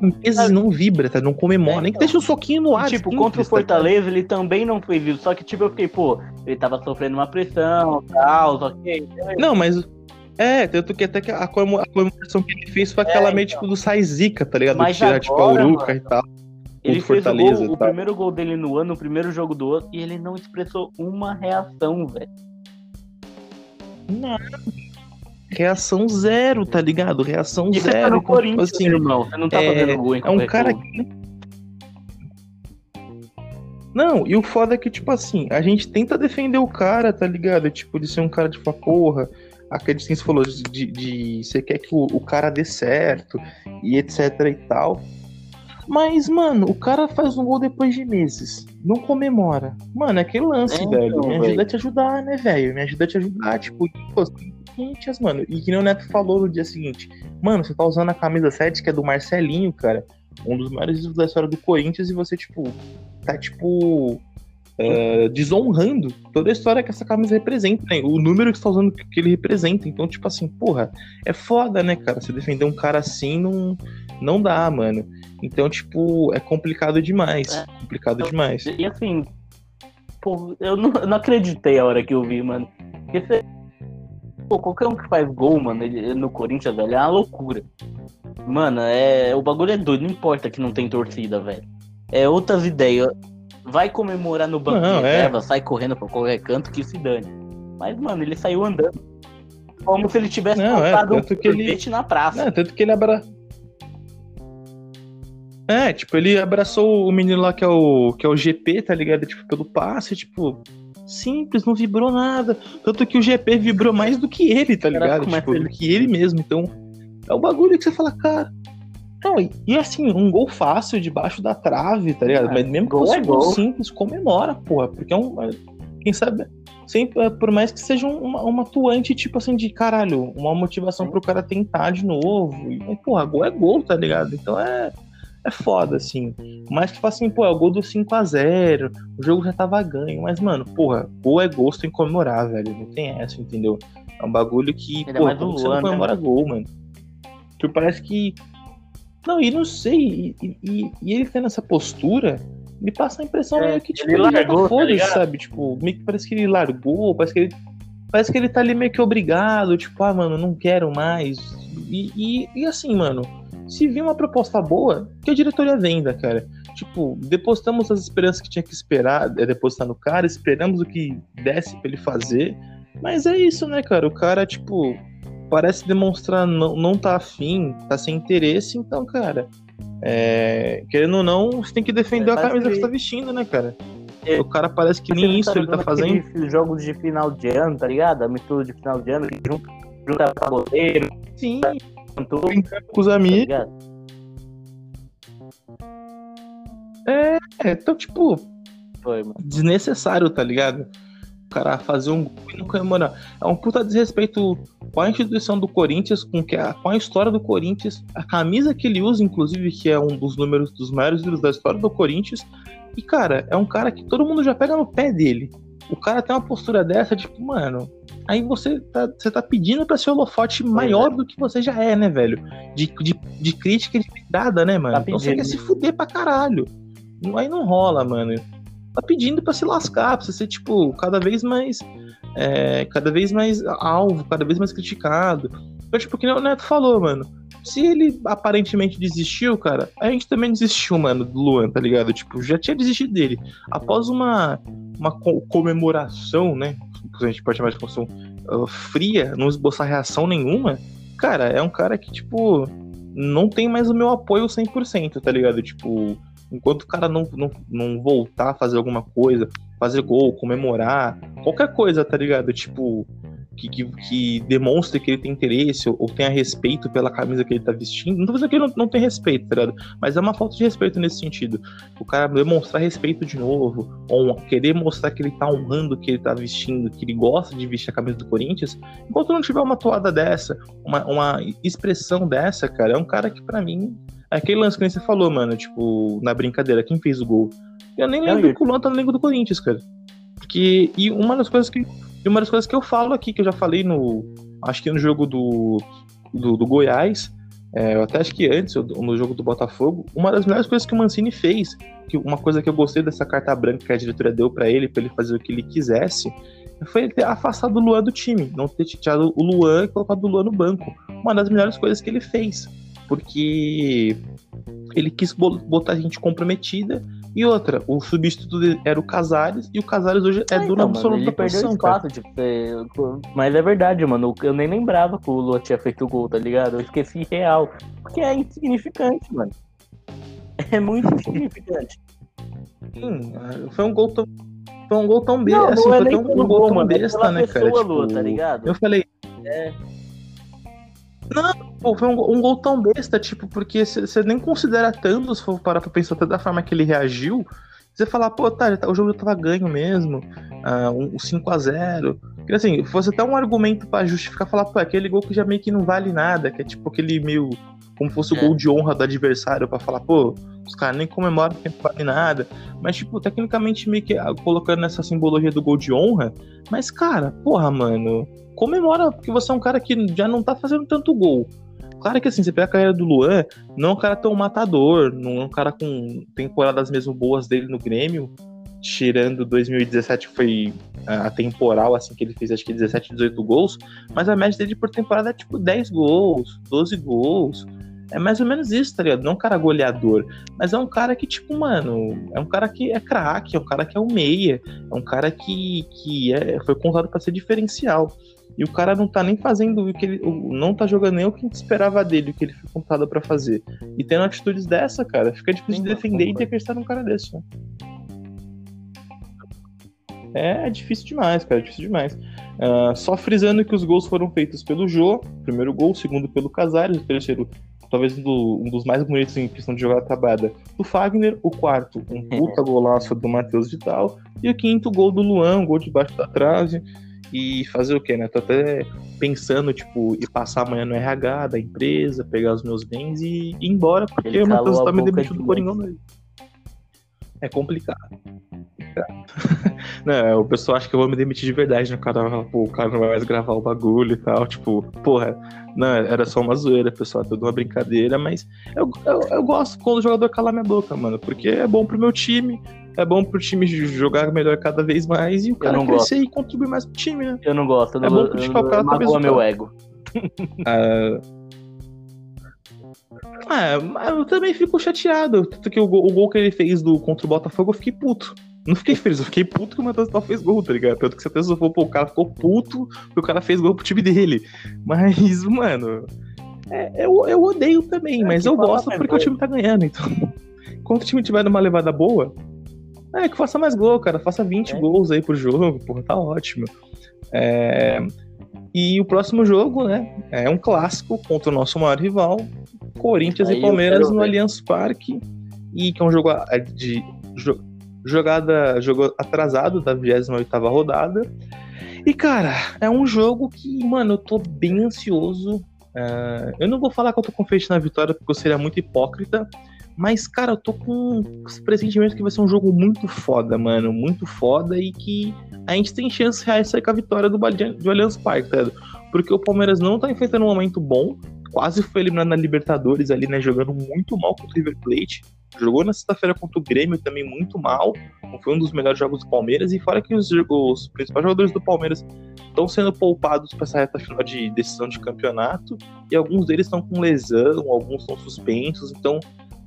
Speaker 2: meses não vibra, tá? Não comemora.
Speaker 3: É,
Speaker 2: nem que
Speaker 3: então.
Speaker 2: deixe um soquinho no ar.
Speaker 3: Tipo, contra o
Speaker 2: tá
Speaker 3: Fortaleza, ele também não fez isso. Só que, tipo, eu fiquei, pô, ele tava sofrendo uma pressão, tal, ok.
Speaker 2: Não, mas. É, tanto que até que a comemo- a comemoração que ele fez foi aquela meio tipo do sai zica, tá ligado?
Speaker 3: É, Mas
Speaker 2: Tirar, tipo, a
Speaker 3: agora,
Speaker 2: Uruca
Speaker 3: mano,
Speaker 2: e tal.
Speaker 3: Ele fez o, gol, o primeiro gol dele no ano, o primeiro jogo do ano, e ele não expressou uma reação, velho.
Speaker 2: Não. Reação zero, tá ligado? Reação
Speaker 3: E você
Speaker 2: zero.
Speaker 3: tá no
Speaker 2: Então, tipo
Speaker 3: Corinthians,
Speaker 2: assim,
Speaker 3: irmão. Você não tá
Speaker 2: é-
Speaker 3: fazendo gol em
Speaker 2: É um cara que. Não, e o foda é que, tipo assim, a gente tenta defender o cara, tá ligado? Tipo, de ser um cara de falar, porra, aquele que você falou de, de, de- Você quer que o, o cara dê certo e etc e tal. Mas, mano, o cara faz um gol depois de meses. Não comemora. Mano, é aquele lance,
Speaker 3: É,
Speaker 2: velho.
Speaker 3: então,
Speaker 2: Me ajuda
Speaker 3: velho.
Speaker 2: a te ajudar, né, velho? Me ajuda a te ajudar. Tipo, pô, Corinthians, mano. E que nem o Neto falou no dia seguinte. Mano, você tá usando a camisa 7, que é do Marcelinho, cara. Um dos maiores ídolos da história do Corinthians, e você, tipo, tá, tipo. é, desonrando toda a história que essa camisa representa, né? O número que você tá usando que que ele representa. Então, tipo assim, porra, é foda, né, cara? Você defender um cara assim não, não dá, mano. Então, tipo, é complicado demais.
Speaker 3: É.
Speaker 2: Complicado demais.
Speaker 3: E assim, pô, eu não, eu não acreditei a hora que eu vi, mano. Porque você. Pô, qualquer um que faz gol, mano, ele- no Corinthians, velho, é uma loucura. Mano, é. O bagulho é doido, não importa que não tem torcida, velho. É outras ideias. Vai comemorar no banco
Speaker 2: Não,
Speaker 3: de
Speaker 2: é.
Speaker 3: reserva, sai correndo pra qualquer canto que se dane. Mas, mano, ele saiu andando. Como se ele tivesse
Speaker 2: Não, é,
Speaker 3: um
Speaker 2: que ele-
Speaker 3: na praça.
Speaker 2: É, tanto que ele abra... É, tipo, ele abraçou o menino lá que é o, que é o GP, tá ligado? Tipo, pelo passe, tipo, simples, não vibrou nada. Tanto que o GP vibrou mais do que ele, tá
Speaker 3: Caraca,
Speaker 2: ligado?
Speaker 3: é
Speaker 2: Tipo,
Speaker 3: que ele-
Speaker 2: do que ele mesmo. Então, é o bagulho que você fala, cara. Não, e, e assim, um gol fácil debaixo da trave, tá ligado?
Speaker 3: Ah,
Speaker 2: Mas mesmo que fosse
Speaker 3: é
Speaker 2: um gol simples, comemora, porra. Porque é um. Quem sabe. Sempre, é, por mais que seja um- uma, uma atuante, tipo assim, de caralho, uma motivação
Speaker 3: Sim.
Speaker 2: pro cara tentar de novo. E, porra, gol é gol, tá ligado? Então é, é foda, assim. Mas que fala assim, pô, é o gol do 5x0, o jogo já tava ganho. Mas, mano, porra, gol é tem que comemorar, velho. Não tem essa, entendeu? É um bagulho que,
Speaker 3: Ainda o
Speaker 2: como você
Speaker 3: Luan,
Speaker 2: não
Speaker 3: né,
Speaker 2: comemora gol, mano. Tipo, parece que. Não, e não sei, e, e- e ele tendo essa postura, me passa a impressão
Speaker 3: É,
Speaker 2: meio que, tipo,
Speaker 3: ele
Speaker 2: ele,
Speaker 3: largou,
Speaker 2: tá
Speaker 3: tá
Speaker 2: foda,
Speaker 3: ligado?
Speaker 2: sabe? Tipo, meio que parece que ele largou, parece que ele. Parece que ele tá ali meio que obrigado, tipo, ah, mano, não quero mais. E, e, e assim, mano, se vir uma proposta boa, que a diretoria venda, cara. Tipo, depositamos as esperanças que tinha que esperar, é, depositar no cara, esperamos o que desse pra ele fazer. Mas é isso, né, cara? O cara, tipo, parece demonstrar não, não tá afim, tá sem interesse, então, cara. É, querendo ou não, você tem que defender
Speaker 3: É,
Speaker 2: a camisa que
Speaker 3: que-
Speaker 2: você tá vestindo, né, cara?
Speaker 3: É.
Speaker 2: O cara parece que nem isso ele tá fazendo.
Speaker 3: jogos de final de ano, tá ligado? A mistura de final de ano que junta, junta tabuleiro,
Speaker 2: Sim,
Speaker 3: cantor,
Speaker 2: brincando com os
Speaker 3: tá
Speaker 2: amigos.
Speaker 3: ligado?
Speaker 2: É, então, tipo,
Speaker 3: Foi,
Speaker 2: desnecessário, tá ligado? O cara fazer um gol e não comemorar. É um puta desrespeito com a instituição do Corinthians, com, que a, com a história do Corinthians, a camisa que ele usa, inclusive, que é um dos números dos maiores números da história do Corinthians. E, cara, é um cara que todo mundo já pega no pé dele. O cara tem uma postura dessa, tipo, mano. Aí você tá, você tá pedindo pra ser holofote maior do que você já é, né, velho? De, de, de crítica e de né, mano?
Speaker 3: Tá
Speaker 2: então você quer se fuder pra caralho. Aí não rola, mano tá pedindo pra se lascar, pra você ser, tipo, cada vez mais. é, cada vez mais alvo, cada vez mais criticado. Então, tipo, que nem o Neto falou, mano. Se ele aparentemente desistiu, cara, a gente também desistiu, mano, do Luan, tá ligado? Tipo, já tinha desistido dele. Após uma, uma co- comemoração, né? Que a gente pode chamar de comemoração uh, fria, não esboçar reação nenhuma, cara, é um cara que, tipo, não tem mais o meu apoio 100%, tá ligado? Tipo, enquanto o cara não, não, não voltar a fazer alguma coisa, fazer gol, comemorar, qualquer coisa, tá ligado? Tipo, que, que, que demonstre que ele tem interesse ou, ou tenha respeito pela camisa que ele tá vestindo. Não tô dizendo que ele não, não tem respeito, tá ligado? Mas é uma falta de respeito nesse sentido. O cara demonstrar respeito de novo, ou querer mostrar que ele tá honrando o que ele tá vestindo, que ele gosta de vestir a camisa do Corinthians, enquanto não tiver uma toada dessa, uma, uma expressão dessa, cara, é um cara que pra mim é aquele lance que nem você falou, mano, tipo, na brincadeira, quem fez o gol? Eu nem lembro que o Luan tá no elenco do Corinthians, cara. Porque, e uma das coisas que, e uma das coisas que eu falo aqui, que eu já falei no, acho que no jogo do, do, do Goiás, é, eu até acho que antes, no jogo do Botafogo, uma das melhores coisas que o Mancini fez, que uma coisa que eu gostei dessa carta branca que a diretoria deu para ele, para ele fazer o que ele quisesse, foi ele ter afastado o Luan do time, não ter tirado o Luan e colocado o Luan no banco. Uma das melhores coisas que ele fez, porque ele quis botar a gente comprometida e outra, o substituto era o Casares e o Casares hoje é ah, dono então, absoluto da posição, espaço,
Speaker 3: tipo, é, mas é verdade, mano. Eu nem lembrava que o Lua tinha feito o gol, tá ligado? Eu esqueci real. Porque é insignificante, mano. É muito insignificante.
Speaker 2: Sim, foi um gol tão. Foi um gol tão besta. Não, assim, é foi tão, um gol, tão mano, besta, né, cara? Tipo, Lua, tá ligado? Eu falei. É. Não, pô, foi um, um, gol tão besta, tipo, porque você nem considera tanto, se for parar pra pensar até da forma que ele reagiu. Você falar, pô, tá, o jogo já tava ganho mesmo, uh, um 5x0. Porque assim, fosse até um argumento para justificar, falar, pô, aquele gol que já meio que não vale nada, que é tipo aquele meio. Como fosse o é. gol de honra do adversário, para falar, pô, os caras nem comemoram que não vale nada. Mas, tipo, tecnicamente meio que ah, colocando essa simbologia do gol de honra. Mas, cara, porra, mano comemora, porque você é um cara que já não tá fazendo tanto gol. Claro que assim, você pega a carreira do Luan, não é um cara tão matador, não é um cara com temporadas mesmo boas dele no Grêmio, tirando 2017 que foi a temporal, assim, que ele fez acho que 17, 18 gols, mas a média dele por temporada é tipo 10 gols, 12 gols. É mais ou menos isso, tá ligado? Não é um cara goleador, mas é um cara que, tipo, mano, é um cara que é craque, é um cara que é um meia, é um cara que, que é, foi contado para ser diferencial. E o cara não tá nem fazendo o que ele. Não tá jogando nem o que a gente esperava dele, o que ele foi contado para fazer. E tendo atitudes dessa, cara, fica difícil de defender e de acreditar num cara desse, né? É, é difícil demais, cara, é difícil demais. Uh, só frisando que os gols foram feitos pelo Jô, primeiro gol, segundo pelo Casares, o terceiro, talvez um, do, um dos mais bonitos em questão de jogada trabalhada, do Fagner, o quarto, um puta golaço do Matheus Vital, e o quinto gol do Luan, um gol debaixo da trave e fazer o quê, né? Tô até pensando, tipo, ir passar amanhã no RH da empresa, pegar os meus bens e ir embora, porque Ele o Matheus tá me demitindo do Coringão mesmo. É complicado. não, o pessoal acha que eu vou me demitir de verdade, né? O cara pô, o cara não vai mais gravar o bagulho e tal. Tipo, porra, não, era só uma zoeira, pessoal, tudo uma brincadeira, mas eu, eu, eu gosto quando o jogador calar minha boca, mano, porque é bom pro meu time, é bom pro time jogar melhor cada vez mais e o cara crescer gosto. e contribuir mais pro time, né?
Speaker 3: Eu não gosto, eu não, é bom criticar o cara talvez. meu ego.
Speaker 2: Ah, é, eu também fico chateado. Tanto que o gol, o gol, que ele fez do, contra o Botafogo, eu fiquei puto. Não fiquei feliz, eu fiquei puto que o Matheus Tal fez gol, tá ligado? Tanto que você pensou, pô, o cara ficou puto que o cara fez gol pro time dele. Mas, mano, é, eu, eu odeio também, é, mas eu gosto porque o time tá ganhando, então. Enquanto o time tiver numa levada boa, é, que faça mais gol, cara. Faça 20 é. gols aí pro jogo, porra, tá ótimo. É... E o próximo jogo, né, é um clássico contra o nosso maior rival, Corinthians aí e Palmeiras no Allianz Parque. E que é um jogo de jogada, jogo atrasado da 28 rodada. E, cara, é um jogo que, mano, eu tô bem ansioso. Uh, eu não vou falar que eu tô confiante na vitória, porque eu seria muito hipócrita. Mas, cara, eu tô com esse pressentimento que vai ser um jogo muito foda, mano. Muito foda e que a gente tem chance reais de sair com a vitória do, do Allianz Parque, tá? Porque o Palmeiras não tá enfrentando um momento bom. Quase foi eliminado na Libertadores ali, né? Jogando muito mal contra o River Plate. Jogou na sexta-feira contra o Grêmio também muito mal. Foi um dos melhores jogos do Palmeiras. E fora que os, os principais jogadores do Palmeiras estão sendo poupados para essa reta final de decisão de campeonato. E alguns deles estão com lesão, alguns estão suspensos. Então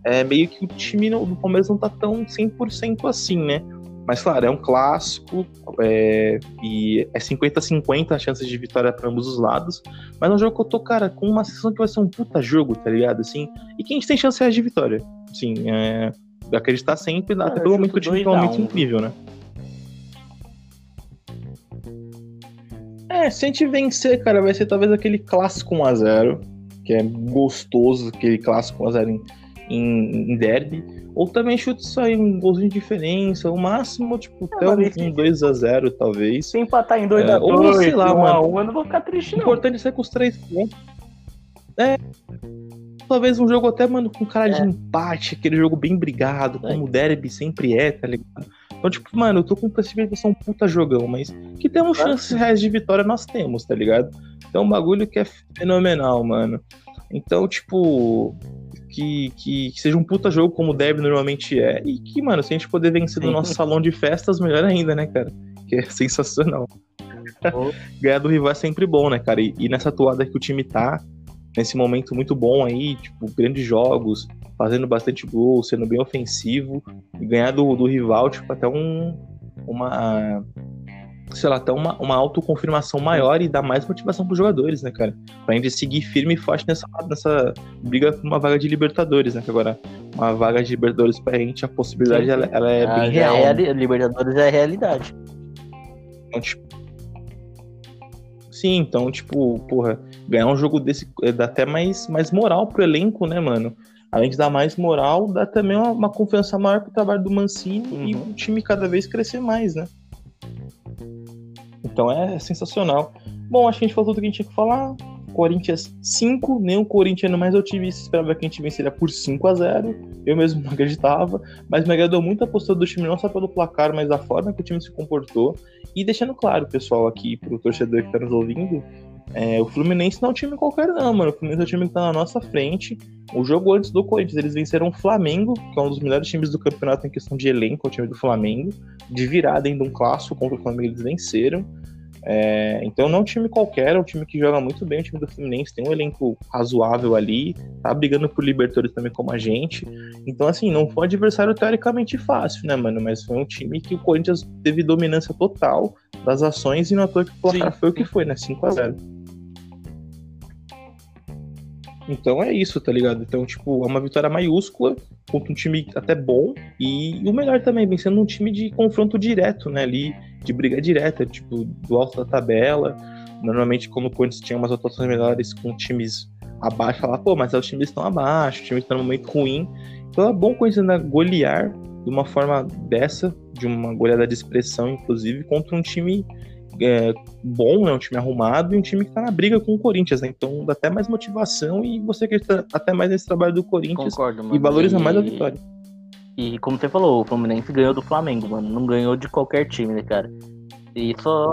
Speaker 2: é meio que o time do Palmeiras não tá tão 100% assim, né? Mas claro, é um clássico é, e é 50-50 as chances de vitória para ambos os lados. Mas é um jogo que eu tô, cara, com uma sensação que vai ser um puta jogo, tá ligado? Assim, e que a gente tem chance reais de vitória. Assim, é, acreditar sempre, até pelo momento que o time tá um incrível, né? É, se a gente vencer, cara, vai ser talvez aquele clássico 1x0, que é gostoso, aquele clássico 1x0 em em, em derby, ou também chute sair um golzinho de diferença, o máximo, tipo, é, até um, um 2x0, talvez.
Speaker 3: Se empatar em 2x2, é, ou sei lá, 1x1, eu não vou ficar triste,
Speaker 2: não. Importante é ser com os três pontos. É. Talvez um jogo até, mano, com cara é. de empate, aquele jogo bem brigado, como o derby sempre é, tá ligado? Então, tipo, mano, eu tô com perspectiva de ser um puta jogão, mas que temos chances reais de vitória, nós temos, tá ligado? Então, é um bagulho que é fenomenal, mano. Então, tipo, que, que, que, seja um puta jogo como deve normalmente é. E que, mano, se a gente poder vencer no nosso salão de festas, melhor ainda, né, cara? Que é sensacional. Ganhar do rival é sempre bom, né, cara? E, e, nessa toada que o time tá, nesse momento muito bom aí, tipo, grandes jogos, fazendo bastante gol, sendo bem ofensivo, e ganhar do, do rival, tipo, até um. Uma sei lá, até uma, uma autoconfirmação maior e dar mais motivação pros jogadores, né, cara? Pra gente seguir firme e forte nessa, nessa briga por uma vaga de Libertadores, né? Que agora, uma vaga de Libertadores pra gente, a possibilidade, ela, ela é ah, bem real.
Speaker 3: É,
Speaker 2: né?
Speaker 3: Libertadores é realidade.
Speaker 2: Então, tipo, sim, então, tipo, porra, ganhar um jogo desse é, dá até mais, mais moral pro elenco, né, mano? Além de dar mais moral, dá também uma, uma confiança maior pro trabalho do Mancini uhum. e o time cada vez crescer mais, né? Então é sensacional. Bom, acho que a gente falou tudo que a gente tinha que falar. Corinthians 5, nem o Corinthians mais otimista esperava que a gente venceria por 5 a 0 Eu mesmo não acreditava, mas me agradou muito a postura do time, não só pelo placar, mas da forma que o time se comportou. E deixando claro, pessoal, aqui pro torcedor que tá nos ouvindo, é, o Fluminense não é um time qualquer, não, mano. O Fluminense é um time que tá na nossa frente. O jogo antes do Corinthians, eles venceram o Flamengo, que é um dos melhores times do campeonato em questão de elenco, o time do Flamengo. De virada ainda um clássico contra o Flamengo, eles venceram. É, então não é um time qualquer, é um time que joga muito bem, o time do Fluminense tem um elenco razoável ali, tá brigando por Libertadores também como a gente. Então, assim, não foi um adversário teoricamente fácil, né, mano? Mas foi um time que o Corinthians teve dominância total das ações e não que o placar foi o que foi, né? 5 a 0 Então é isso, tá ligado? Então, tipo, é uma vitória maiúscula contra um time até bom e o melhor também, vencendo um time de confronto direto, né? Ali de briga direta, tipo, do alto da tabela. Normalmente, quando o Corinthians tinha umas atuações melhores com times abaixo, falar, pô, mas os times estão abaixo, o time está no momento ruim. Então é bom ainda golear de uma forma dessa, de uma goleada de expressão, inclusive, contra um time é, bom, né, um time arrumado e um time que está na briga com o Corinthians, né? Então dá até mais motivação e você acredita até mais nesse trabalho do Corinthians
Speaker 3: Concordo,
Speaker 2: e valoriza e... mais a vitória.
Speaker 3: E como você falou, o Fluminense ganhou do Flamengo, mano. Não ganhou de qualquer time, né, cara? E só.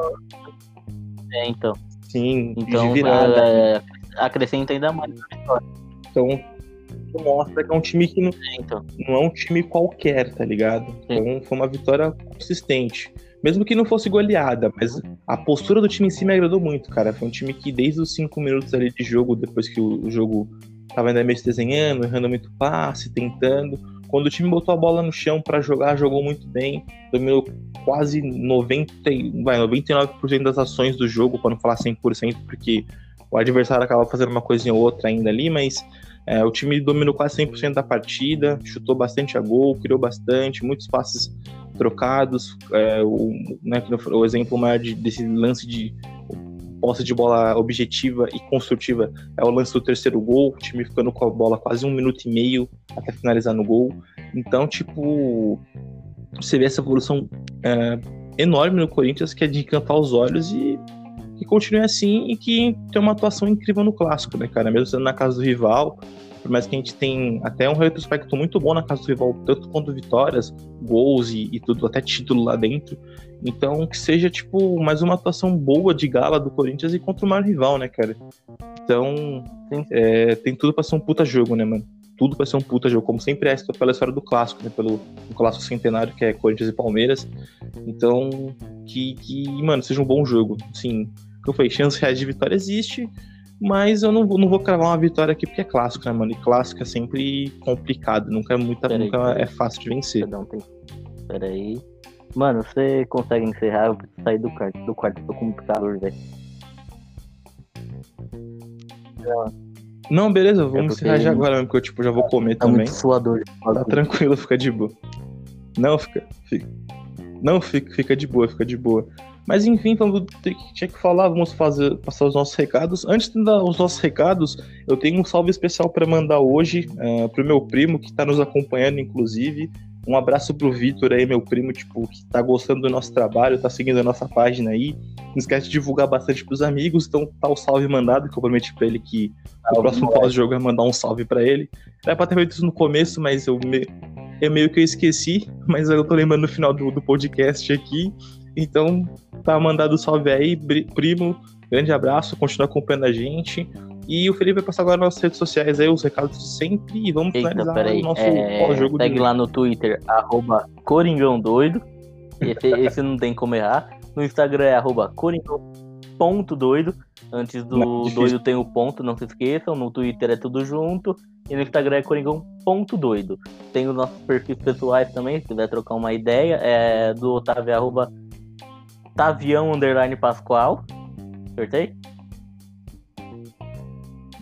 Speaker 3: É, então.
Speaker 2: Sim,
Speaker 3: então, de virada. É, acrescenta ainda mais a vitória.
Speaker 2: Então, mostra que é um time que não, é, então. não é um time qualquer, tá ligado? Sim. Então, foi uma vitória consistente. Mesmo que não fosse goleada, mas a postura do time em si me agradou muito, cara. Foi um time que desde os cinco minutos ali de jogo, depois que o, o jogo tava ainda meio se desenhando, errando muito passe, tentando quando o time botou a bola no chão para jogar, jogou muito bem, dominou quase 90, vai, 99% das ações do jogo, para não falar 100%, porque o adversário acaba fazendo uma coisinha ou outra ainda ali, mas é, o time dominou quase 100% da partida, chutou bastante a gol, criou bastante, muitos passes trocados. É, o, né, o exemplo maior de, desse lance de posse de bola objetiva e construtiva é o lance do terceiro gol, o time ficando com a bola quase um minuto e meio até finalizar no gol. Então, tipo, você vê essa evolução é, enorme no Corinthians que é de encantar os olhos e que continue assim e que tem uma atuação incrível no clássico, né, cara? Mesmo sendo na casa do rival, por mais que a gente tem até um retrospecto muito bom na casa do rival, tanto quanto vitórias, gols e, e tudo, até título lá dentro. Então, que seja, tipo, mais uma atuação boa de gala do Corinthians e contra o maior rival, né, cara? Então, tem, é, tem tudo pra ser um puta jogo, né, mano? Tudo pra ser um puta jogo, como sempre é pela história do clássico, né? Pelo clássico centenário que é Corinthians e Palmeiras. Então, que, que mano, seja um bom jogo. Sim, como eu falei, chance reais de vitória existe, mas eu não, não vou cravar uma vitória aqui porque é clássico, né, mano? E clássico é sempre complicado, nunca é, muita, nunca é fácil de vencer.
Speaker 3: Perdão, tem... Peraí. Mano, você consegue encerrar? Eu sair do quarto, do quarto, tô com muito calor, velho.
Speaker 2: Não, beleza, vamos é encerrar já agora porque eu tipo, já vou comer tá também.
Speaker 3: Muito suador.
Speaker 2: Tá tranquilo, fica de boa. Não, fica. fica. Não, fica, fica de boa, fica de boa. Mas enfim, então tinha que falar, vamos fazer, passar os nossos recados. Antes de dar os nossos recados, eu tenho um salve especial para mandar hoje uh, pro meu primo que está nos acompanhando, inclusive. Um abraço pro Vitor aí, meu primo, tipo, que tá gostando do nosso trabalho, tá seguindo a nossa página aí. Não esquece de divulgar bastante pros amigos, então tá o salve mandado, que eu prometi pra ele que no próximo pós-jogo é mandar um salve para ele. Era pra ter feito isso no começo, mas eu me... é meio que eu esqueci, mas eu tô lembrando no final do, do podcast aqui. Então, tá mandado salve aí, primo. Grande abraço, continua acompanhando a gente. E o Felipe vai passar agora nas redes sociais aí, os recados sempre. E vamos
Speaker 3: Eita,
Speaker 2: finalizar
Speaker 3: peraí.
Speaker 2: o nosso
Speaker 3: é,
Speaker 2: jogo
Speaker 3: Segue lá no Twitter, arroba Coringão Doido. Esse, esse não tem como errar. No Instagram é arroba Coringão.doido. Antes do
Speaker 2: Não,
Speaker 3: doido tem o ponto, não se esqueçam. No Twitter é tudo junto. E no Instagram é coringão.doido. Tem os nossos perfis pessoais também, se quiser trocar uma ideia. É do Otávio, arroba Tavião Underline Pascoal. Acertei?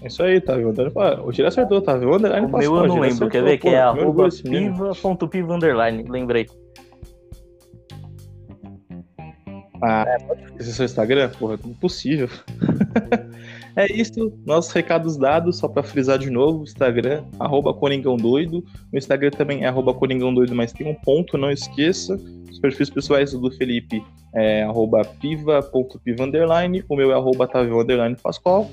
Speaker 2: É isso aí, tá vendo? O Tira acertou, tá vendo?
Speaker 3: O meu eu não lembro, quer ver? Que é arroba piva.piva underline, lembrei.
Speaker 2: Ah, esse é seu Instagram? Porra, impossível. é isso, nossos recados dados, só pra frisar de novo, Instagram, arroba Coringão Doido. O Instagram também é arroba Coringão Doido, mas tem um ponto, não esqueça. Os perfis pessoais do Felipe é arroba piva.piva o meu é arroba tavio underline pascoal.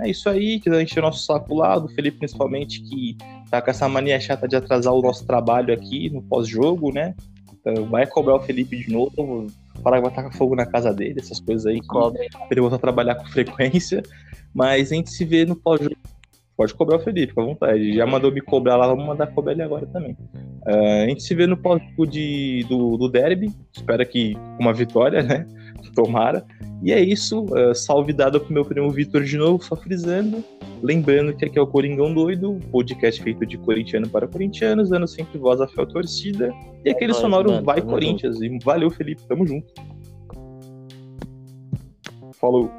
Speaker 2: é isso aí, quiser encher o nosso saco lá, do Felipe principalmente, que tá com essa mania chata de atrasar o nosso trabalho aqui no pós-jogo, né? Então, vai cobrar o Felipe de novo, que vai tacar fogo na casa dele, essas coisas aí.
Speaker 3: Cobre.
Speaker 2: Ele voltar a trabalhar com frequência. Mas a gente se vê no pós-jogo. Pode cobrar o Felipe, com vontade. Já mandou me cobrar lá, vamos mandar cobrar ele agora também. Uh, a gente se vê no pós-jogo do, do derby. Espero que uma vitória, né? Tomara. E é isso. Uh, salve dado pro meu primo Vitor de novo, só frisando. Lembrando que aqui é o Coringão Doido, podcast feito de corintiano para corintianos, dando sempre voz à fiel torcida. E é aquele sonoro mano, Vai Corinthians. Junto. E valeu, Felipe. Tamo junto. Falou.